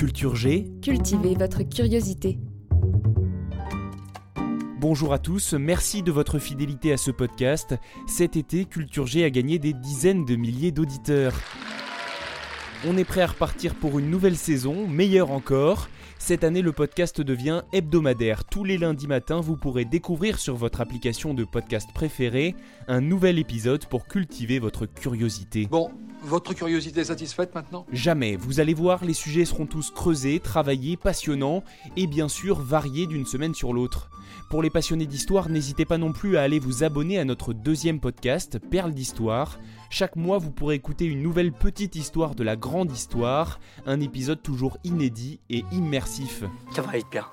Culture G. Cultivez votre curiosité. Bonjour à tous, merci de votre fidélité à ce podcast. Cet été, Culture G a gagné des dizaines de milliers d'auditeurs. On est prêt à repartir pour une nouvelle saison, meilleure encore. Cette année, le podcast devient hebdomadaire. Tous les lundis matins, vous pourrez découvrir sur votre application de podcast préférée un nouvel épisode pour cultiver votre curiosité. Bon, votre curiosité est satisfaite maintenant? Jamais, vous allez voir, les sujets seront tous creusés, travaillés, passionnants et bien sûr variés d'une semaine sur l'autre. Pour les passionnés d'histoire, n'hésitez pas non plus à aller vous abonner à notre deuxième podcast, Perles d'Histoire. Chaque mois, vous pourrez écouter une nouvelle petite histoire de la grande histoire, un épisode toujours inédit et immersif. Ça va aller bien.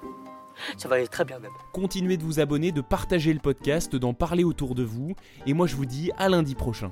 Ça va aller très bien même. Continuez de vous abonner, de partager le podcast, d'en parler autour de vous, et moi je vous dis à lundi prochain.